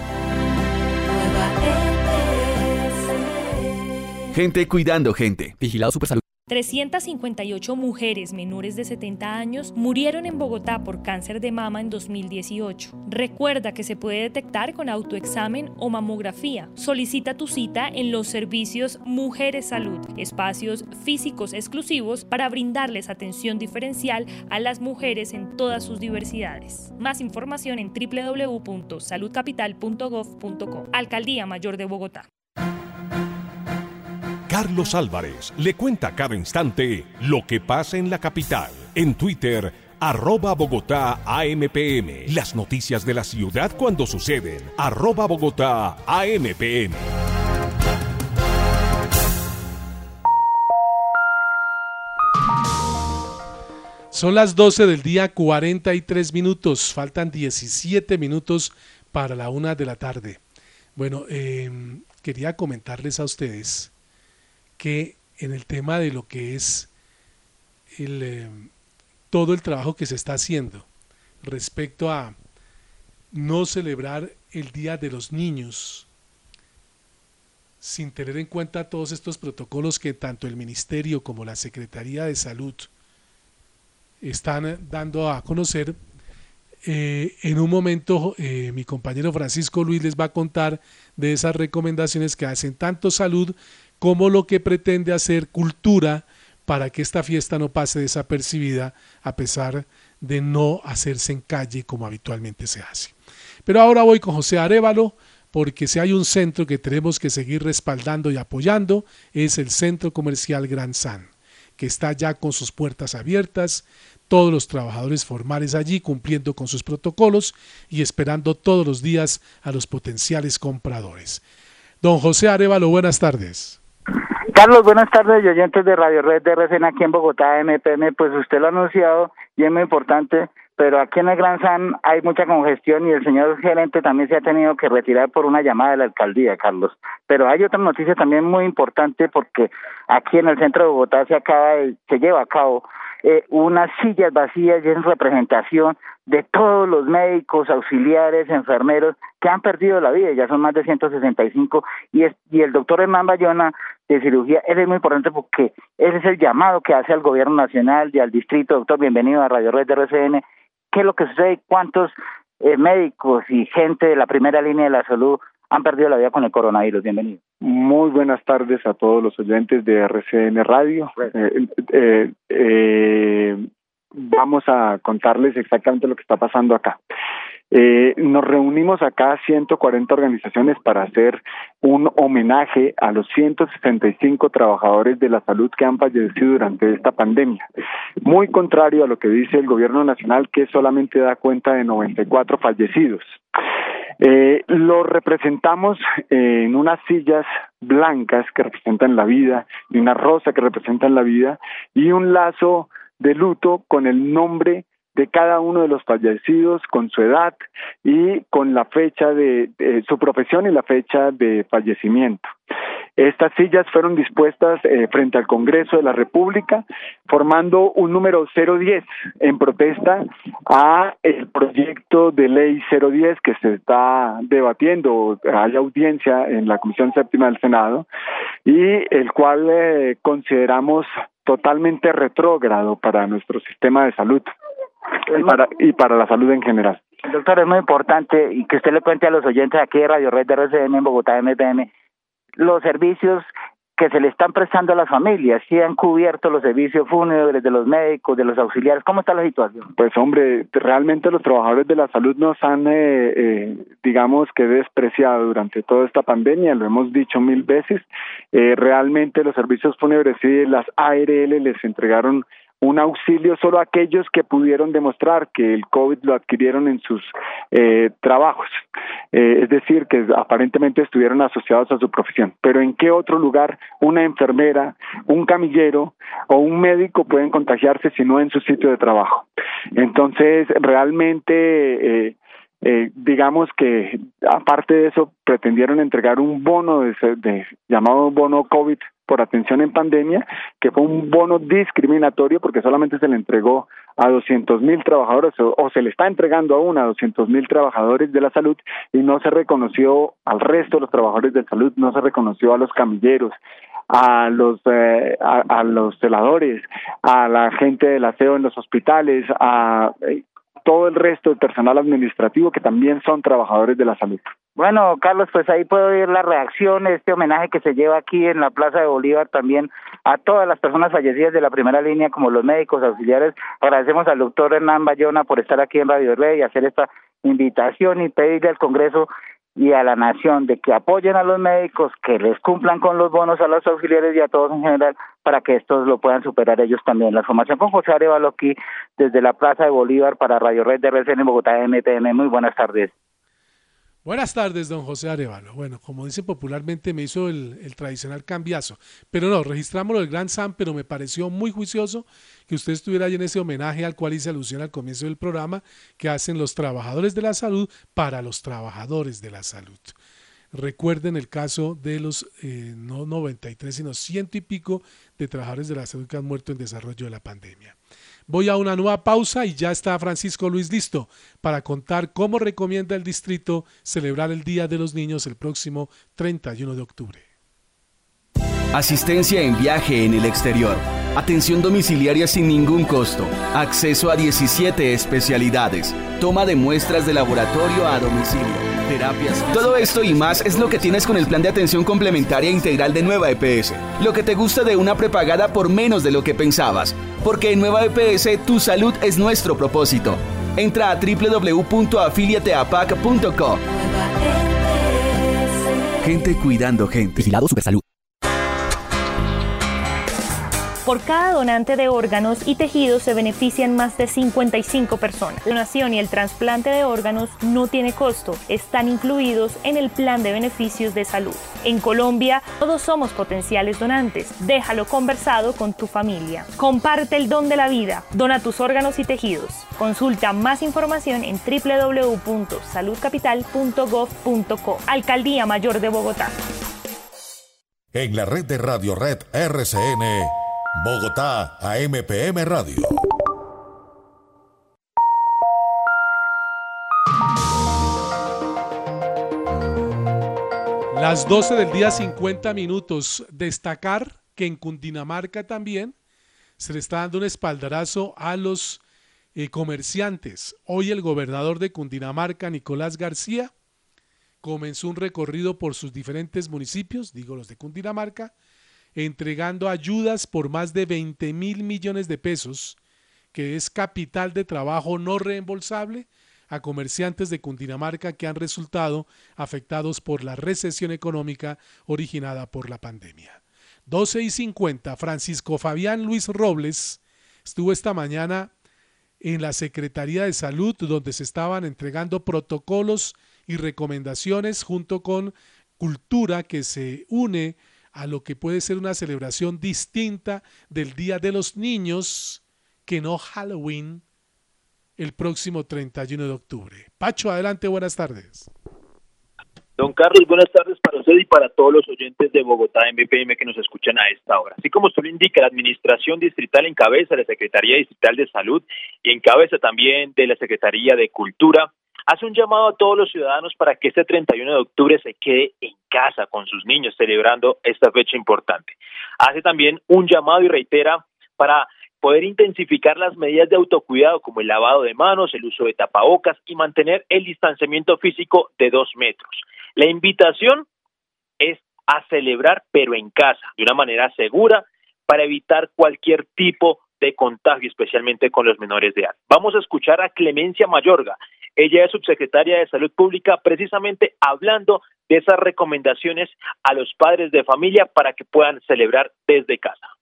Gente cuidando gente. Vigilado Supersalud. 358 mujeres menores de 70 años murieron en Bogotá por cáncer de mama en 2018. Recuerda que se puede detectar con autoexamen o mamografía. Solicita tu cita en los servicios Mujeres Salud, espacios físicos exclusivos para brindarles atención diferencial a las mujeres en todas sus diversidades. Más información en www.saludcapital.gov.co. Alcaldía Mayor de Bogotá. Carlos Álvarez le cuenta cada instante lo que pasa en la capital. En Twitter, arroba Bogotá AMPM. Las noticias de la ciudad cuando suceden. Arroba Bogotá AMPM. Son las 12 del día 43 minutos. Faltan 17 minutos para la una de la tarde. Bueno, eh, quería comentarles a ustedes que en el tema de lo que es eh, todo el trabajo que se está haciendo respecto a no celebrar el Día de los Niños sin tener en cuenta todos estos protocolos que tanto el Ministerio como la Secretaría de Salud están dando a conocer. Eh, en un momento eh, mi compañero Francisco Luis les va a contar de esas recomendaciones que hacen tanto salud como lo que pretende hacer cultura para que esta fiesta no pase desapercibida a pesar de no hacerse en calle como habitualmente se hace. Pero ahora voy con José Arevalo porque si hay un centro que tenemos que seguir respaldando y apoyando es el Centro Comercial Gran San que está ya con sus puertas abiertas, todos los trabajadores formales allí cumpliendo con sus protocolos y esperando todos los días a los potenciales compradores. Don José Arevalo, buenas tardes. Carlos, buenas tardes y oyentes de Radio Red de RCN aquí en Bogotá, MPM, pues usted lo ha anunciado y es muy importante, pero aquí en el Gran San hay mucha congestión y el señor gerente también se ha tenido que retirar por una llamada de la alcaldía, Carlos. Pero hay otra noticia también muy importante porque aquí en el centro de Bogotá se acaba de, se lleva a cabo eh, unas sillas vacías y en representación de todos los médicos, auxiliares, enfermeros que han perdido la vida, ya son más de 165, y, es, y el doctor Hernán Bayona de cirugía, él es muy importante porque ese es el llamado que hace al gobierno nacional y al distrito, doctor, bienvenido a Radio Red de RCN, qué es lo que sucede, cuántos eh, médicos y gente de la primera línea de la salud han perdido la vida con el coronavirus, bienvenido. Muy buenas tardes a todos los oyentes de RCN Radio. Eh, eh, eh, vamos a contarles exactamente lo que está pasando acá. Eh, nos reunimos acá 140 organizaciones para hacer un homenaje a los 165 trabajadores de la salud que han fallecido durante esta pandemia. Muy contrario a lo que dice el gobierno nacional que solamente da cuenta de 94 fallecidos. Eh, lo representamos en unas sillas blancas que representan la vida y una rosa que representan la vida y un lazo de luto con el nombre de cada uno de los fallecidos, con su edad y con la fecha de, su profesión y la fecha de fallecimiento. Estas sillas fueron dispuestas eh, frente al Congreso de la República, formando un número 010 en protesta a el proyecto de ley 010 que se está debatiendo, hay audiencia en la Comisión Séptima del Senado, y el cual eh, consideramos totalmente retrógrado para nuestro sistema de salud y para, y para la salud en general. Doctor, es muy importante y que usted le cuente a los oyentes aquí de Radio Red de RCN en Bogotá, MPM, los servicios que se le están prestando a las familias, si han cubierto los servicios fúnebres de los médicos, de los auxiliares, ¿cómo está la situación? Pues hombre, realmente los trabajadores de la salud nos han, eh, eh, digamos que despreciado durante toda esta pandemia, lo hemos dicho mil veces, eh, realmente los servicios fúnebres y las ARL les entregaron un auxilio solo a aquellos que pudieron demostrar que el COVID lo adquirieron en sus eh, trabajos, eh, es decir, que aparentemente estuvieron asociados a su profesión. Pero ¿en qué otro lugar una enfermera, un camillero o un médico pueden contagiarse si no en su sitio de trabajo? Entonces, realmente... Eh, eh, digamos que aparte de eso pretendieron entregar un bono de, de, llamado bono COVID por atención en pandemia, que fue un bono discriminatorio porque solamente se le entregó a doscientos mil trabajadores o, se le está entregando aún a doscientos mil trabajadores de la salud y no se reconoció al resto de los trabajadores de salud, no se reconoció a los camilleros, a los eh, a, los celadores, a la gente del aseo en los hospitales, a todo el resto del personal administrativo que también son trabajadores de la salud. Bueno, Carlos, pues ahí puedo ver la reacción, este homenaje que se lleva aquí en la Plaza de Bolívar también a todas las personas fallecidas de la primera línea, como los médicos auxiliares. Agradecemos al doctor Hernán Bayona por estar aquí en Radio Rey y hacer esta invitación y pedirle al Congreso y a la nación de que apoyen a los médicos, que les cumplan con los bonos a los auxiliares y a todos en general para que estos lo puedan superar ellos también. La formación con José Arevalo aquí desde la Plaza de Bolívar para Radio Red de RCN en Bogotá, MTM. Muy buenas tardes. Buenas tardes, don José Arevalo. Bueno, como dice popularmente, me hizo el, tradicional cambiazo. Pero no, registramos el Gran Sam, pero me pareció muy juicioso que usted estuviera ahí en ese homenaje al cual hice alusión al comienzo del programa, que hacen los trabajadores de la salud para los trabajadores de la salud. Recuerden el caso de los eh, no 93, sino ciento y pico de trabajadores de la salud que han muerto en desarrollo de la pandemia. Voy a una nueva pausa y ya está Francisco Luis listo para contar cómo recomienda el distrito celebrar el Día de los Niños el próximo 31 de octubre. Asistencia en viaje en el exterior. Atención domiciliaria sin ningún costo. Acceso a 17 especialidades. Toma de muestras de laboratorio a domicilio. Terapias. Todo esto y más es lo que tienes con el plan de atención complementaria integral de Nueva EPS. Lo que te gusta de una prepagada por menos de lo que pensabas. Porque en Nueva EPS tu salud es nuestro propósito. Entra a www.afiliateapac.co. Gente cuidando gente. Vigilado Supersalud. Por cada donante de órganos y tejidos se benefician más de 55 personas. La donación y el trasplante de órganos no tiene costo, están incluidos en el plan de beneficios de salud. En Colombia, todos somos potenciales donantes. Déjalo conversado con tu familia. Comparte el don de la vida. Dona tus órganos y tejidos. Consulta más información en www.saludcapital.gov.co. Alcaldía Mayor de Bogotá. En la red de Radio Red RCN, Bogotá AMPM Radio. Las 12 del día 50 minutos. Destacar que en Cundinamarca también se le está dando un espaldarazo a los eh, comerciantes. Hoy el gobernador de Cundinamarca, Nicolás García, comenzó un recorrido por sus diferentes municipios, digo los de Cundinamarca, entregando ayudas por más de 20 mil millones de pesos, que es capital de trabajo no reembolsable a comerciantes de Cundinamarca que han resultado afectados por la recesión económica originada por la pandemia. 12 y 50, Francisco Fabián Luis Robles estuvo esta mañana en la Secretaría de Salud donde se estaban entregando protocolos y recomendaciones junto con cultura que se une a lo que puede ser una celebración distinta del Día de los Niños que no Halloween el próximo 31 de octubre. Pacho, adelante, buenas tardes. Don Carlos, buenas tardes para usted y para todos los oyentes de Bogotá MPM que nos escuchan a esta hora. Así como usted lo indica, la Administración Distrital encabeza la Secretaría Distrital de Salud y encabeza también de la Secretaría de Cultura. Hace un llamado a todos los ciudadanos para que este 31 de octubre se quede en casa con sus niños celebrando esta fecha importante. Hace también un llamado y reitera para poder intensificar las medidas de autocuidado como el lavado de manos, el uso de tapabocas y mantener el distanciamiento físico de dos metros. La invitación es a celebrar, pero en casa, de una manera segura, para evitar cualquier tipo de contagio, especialmente con los menores de edad. Vamos a escuchar a Clemencia Mayorga. Ella es subsecretaria de Salud Pública, precisamente hablando de esas recomendaciones a los padres de familia para que puedan celebrar desde casa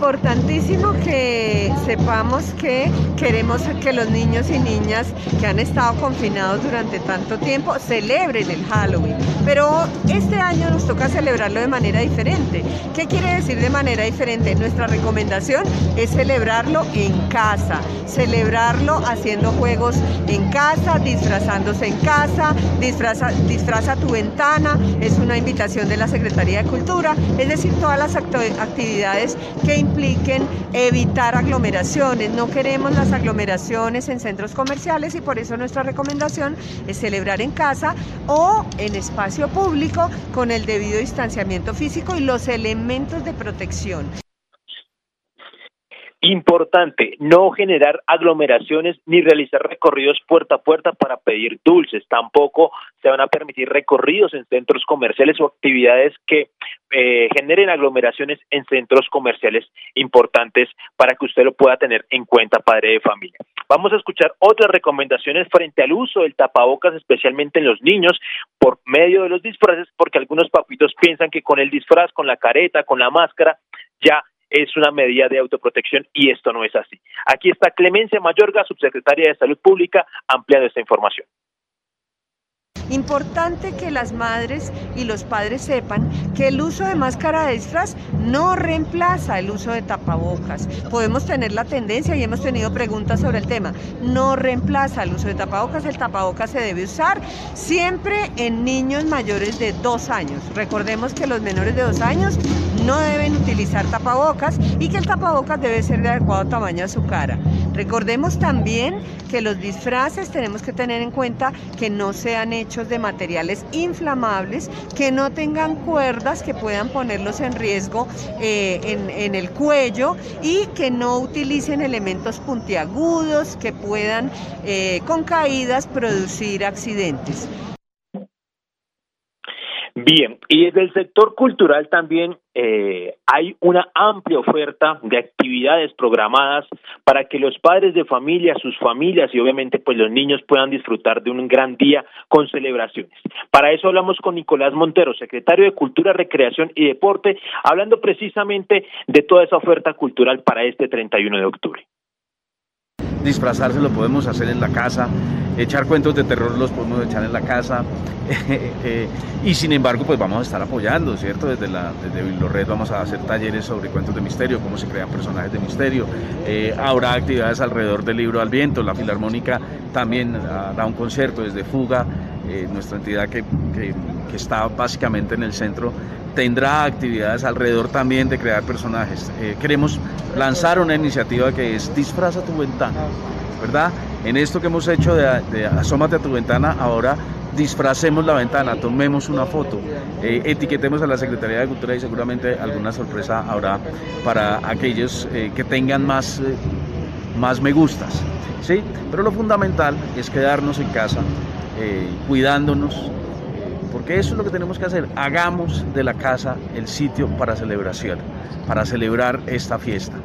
importantísimo que sepamos que queremos que los niños y niñas que han estado confinados durante tanto tiempo celebren el Halloween. Pero este año nos toca celebrarlo de manera diferente. ¿Qué quiere decir de manera diferente? Nuestra recomendación es celebrarlo en casa, celebrarlo haciendo juegos en casa, disfrazándose en casa, disfraza, disfraza tu ventana, es una invitación de la Secretaría de Cultura, es decir, todas las actividades que impliquen evitar aglomeraciones. No queremos las aglomeraciones en centros comerciales y por eso nuestra recomendación es celebrar en casa o en espacio público con el debido distanciamiento físico y los elementos de protección. Importante, no generar aglomeraciones ni realizar recorridos puerta a puerta para pedir dulces. Tampoco se van a permitir recorridos en centros comerciales o actividades que eh, generen aglomeraciones en centros comerciales importantes para que usted lo pueda tener en cuenta, padre de familia. Vamos a escuchar otras recomendaciones frente al uso del tapabocas, especialmente en los niños, por medio de los disfraces, porque algunos papitos piensan que con el disfraz, con la careta, con la máscara, ya es una medida de autoprotección y esto no es así. Aquí está Clemencia Mayorga, subsecretaria de Salud Pública, ampliando esta información. Importante que las madres y los padres sepan que el uso de máscara de disfraz no reemplaza el uso de tapabocas. Podemos tener la tendencia y hemos tenido preguntas sobre el tema. No reemplaza el uso de tapabocas. El tapabocas se debe usar siempre en niños mayores de dos años. Recordemos que los menores de dos años no deben utilizar tapabocas y que el tapabocas debe ser de adecuado tamaño a su cara. Recordemos también que los disfraces tenemos que tener en cuenta que no sean de materiales inflamables, que no tengan cuerdas que puedan ponerlos en riesgo eh, en, el cuello y que no utilicen elementos puntiagudos que puedan eh, con caídas producir accidentes. Bien, y desde el sector cultural también eh, hay una amplia oferta de actividades programadas para que los padres de familia, sus familias y obviamente pues los niños puedan disfrutar de un gran día con celebraciones. Para eso hablamos con Nicolás Montero, secretario de Cultura, Recreación y Deporte, hablando precisamente de toda esa oferta cultural para este 31 de octubre disfrazarse lo podemos hacer en la casa, echar cuentos de terror los podemos echar en la casa eh, y sin embargo pues vamos a estar apoyando, ¿cierto? Desde, la, desde vamos a hacer talleres sobre cuentos de misterio, cómo se crean personajes de misterio, eh, habrá actividades alrededor del libro al viento, la Filarmónica también hará un concierto desde Fuga, eh, nuestra entidad que, que está básicamente en el centro tendrá actividades alrededor también de crear personajes. Eh, queremos lanzar una iniciativa que es Disfraza tu ventana, ¿verdad? En esto que hemos hecho de, Asómate a tu ventana, ahora disfracemos la ventana, tomemos una foto, eh, etiquetemos a la Secretaría de Cultura y seguramente alguna sorpresa habrá para aquellos eh, que tengan más, más me gustas. ¿sí? Pero lo fundamental es quedarnos en casa, cuidándonos, porque eso es lo que tenemos que hacer. Hagamos de la casa el sitio para celebración, para celebrar esta fiesta.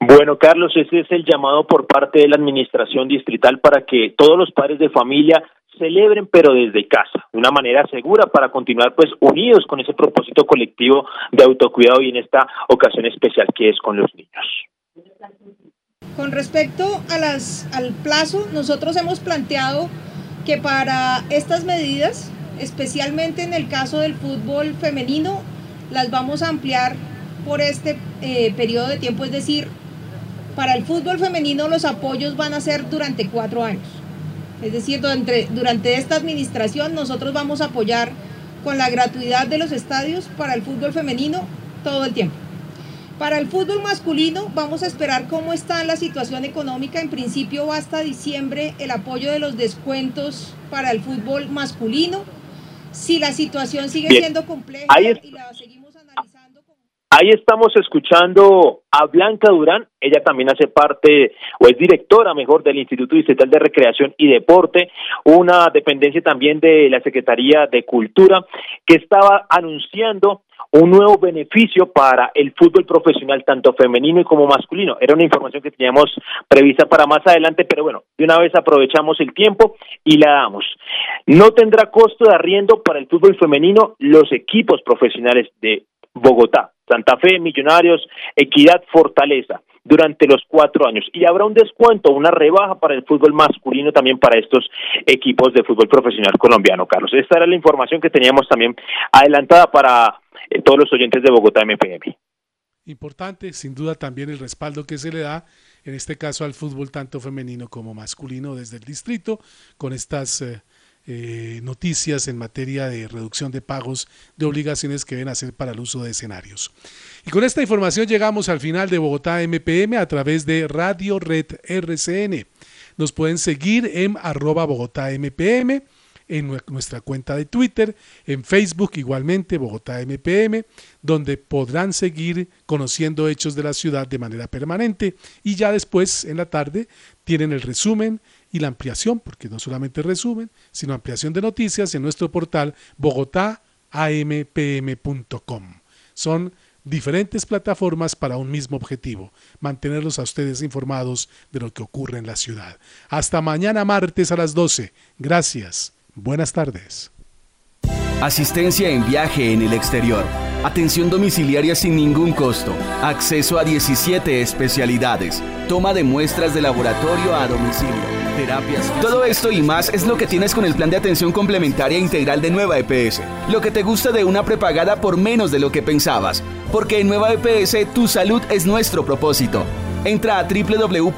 Bueno, Carlos, ese es el llamado por parte de la Administración Distrital para que todos los padres de familia celebren, pero desde casa, de una manera segura para continuar pues unidos con ese propósito colectivo de autocuidado y en esta ocasión especial que es con los niños. Con respecto a las, al plazo, nosotros hemos planteado que para estas medidas, especialmente en el caso del fútbol femenino, las vamos a ampliar por este eh, periodo de tiempo, es decir, para el fútbol femenino los apoyos van a ser durante cuatro años. Es decir, durante, durante esta administración nosotros vamos a apoyar con la gratuidad de los estadios para el fútbol femenino todo el tiempo. Para el fútbol masculino vamos a esperar cómo está la situación económica. En principio va hasta diciembre el apoyo de los descuentos para el fútbol masculino. Si la situación sigue siendo compleja y la seguimos analizando. Ahí estamos escuchando a Blanca Durán, ella también hace parte o es directora mejor del Instituto Distrital de Recreación y Deporte, una dependencia también de la Secretaría de Cultura, que estaba anunciando un nuevo beneficio para el fútbol profesional, tanto femenino como masculino. Era una información que teníamos prevista para más adelante, pero bueno, de una vez aprovechamos el tiempo y la damos. No tendrá costo de arriendo para el fútbol femenino los equipos profesionales de Bogotá, Santa Fe, Millonarios, Equidad, Fortaleza durante los cuatro años. Y habrá un descuento, una rebaja para el fútbol masculino también para estos equipos de fútbol profesional colombiano, Carlos. Esta era la información que teníamos también adelantada para todos los oyentes de Bogotá MPM. Importante, sin duda, también el respaldo que se le da, en este caso al fútbol tanto femenino como masculino desde el distrito, con estas eh, eh, noticias en materia de reducción de pagos de obligaciones que deben hacer para el uso de escenarios. Y con esta información llegamos al final de Bogotá MPM a través de Radio Red RCN. Nos pueden seguir en Bogotá MPM en nuestra cuenta de Twitter, en Facebook igualmente, Bogotá MPM, donde podrán seguir conociendo hechos de la ciudad de manera permanente y ya después en la tarde tienen el resumen y la ampliación, porque no solamente resumen, sino ampliación de noticias en nuestro portal bogotáampm.com. Son diferentes plataformas para un mismo objetivo, mantenerlos a ustedes informados de lo que ocurre en la ciudad. Hasta mañana martes a las 12. Gracias. Buenas tardes. Asistencia en viaje en el exterior. Atención domiciliaria sin ningún costo. Acceso a 17 especialidades. Toma de muestras de laboratorio a domicilio. Terapias. Todo esto y más es lo que tienes con el plan de atención complementaria integral de Nueva EPS. Lo que te gusta de una prepagada por menos de lo que pensabas. Porque en Nueva EPS tu salud es nuestro propósito. Entra a www